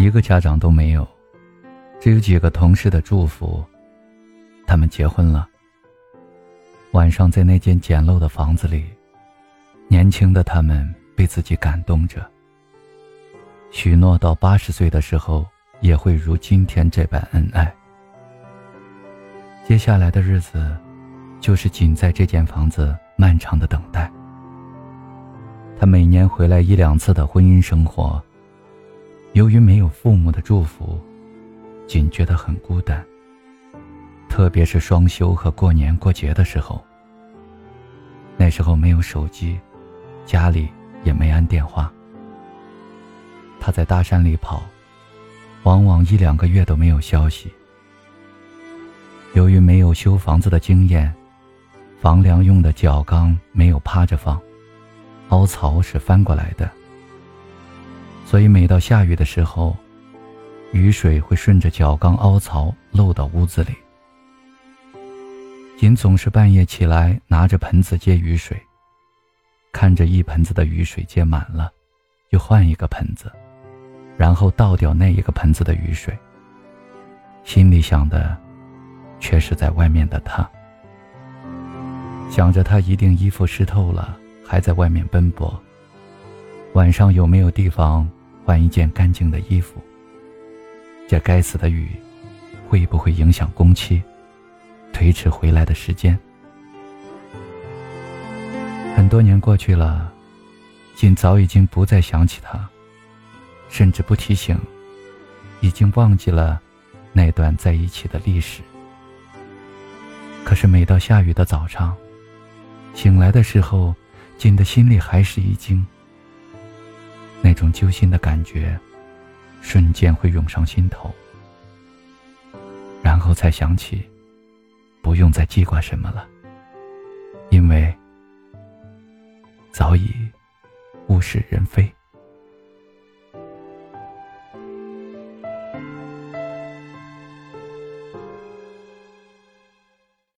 一个家长都没有，只有几个同事的祝福。他们结婚了。晚上在那间简陋的房子里，年轻的他们被自己感动着，许诺到八十岁的时候也会如今天这般恩爱。接下来的日子，就是仅在这间房子漫长的等待。他每年回来一两次的婚姻生活。由于没有父母的祝福，仅觉得很孤单。特别是双休和过年过节的时候，那时候没有手机，家里也没安电话。他在大山里跑，往往一两个月都没有消息。由于没有修房子的经验，房梁用的角钢没有趴着放，凹槽是翻过来的。所以每到下雨的时候，雨水会顺着角钢凹槽漏到屋子里。仅总是半夜起来拿着盆子接雨水，看着一盆子的雨水接满了，又换一个盆子，然后倒掉那一个盆子的雨水。心里想的，却是在外面的他，想着他一定衣服湿透了，还在外面奔波。晚上有没有地方？换一件干净的衣服。这该死的雨，会不会影响工期，推迟回来的时间？很多年过去了，锦早已经不再想起他，甚至不提醒，已经忘记了那段在一起的历史。可是每到下雨的早上，醒来的时候，锦的心里还是一惊。那种揪心的感觉，瞬间会涌上心头，然后才想起，不用再记挂什么了，因为早已物是人非。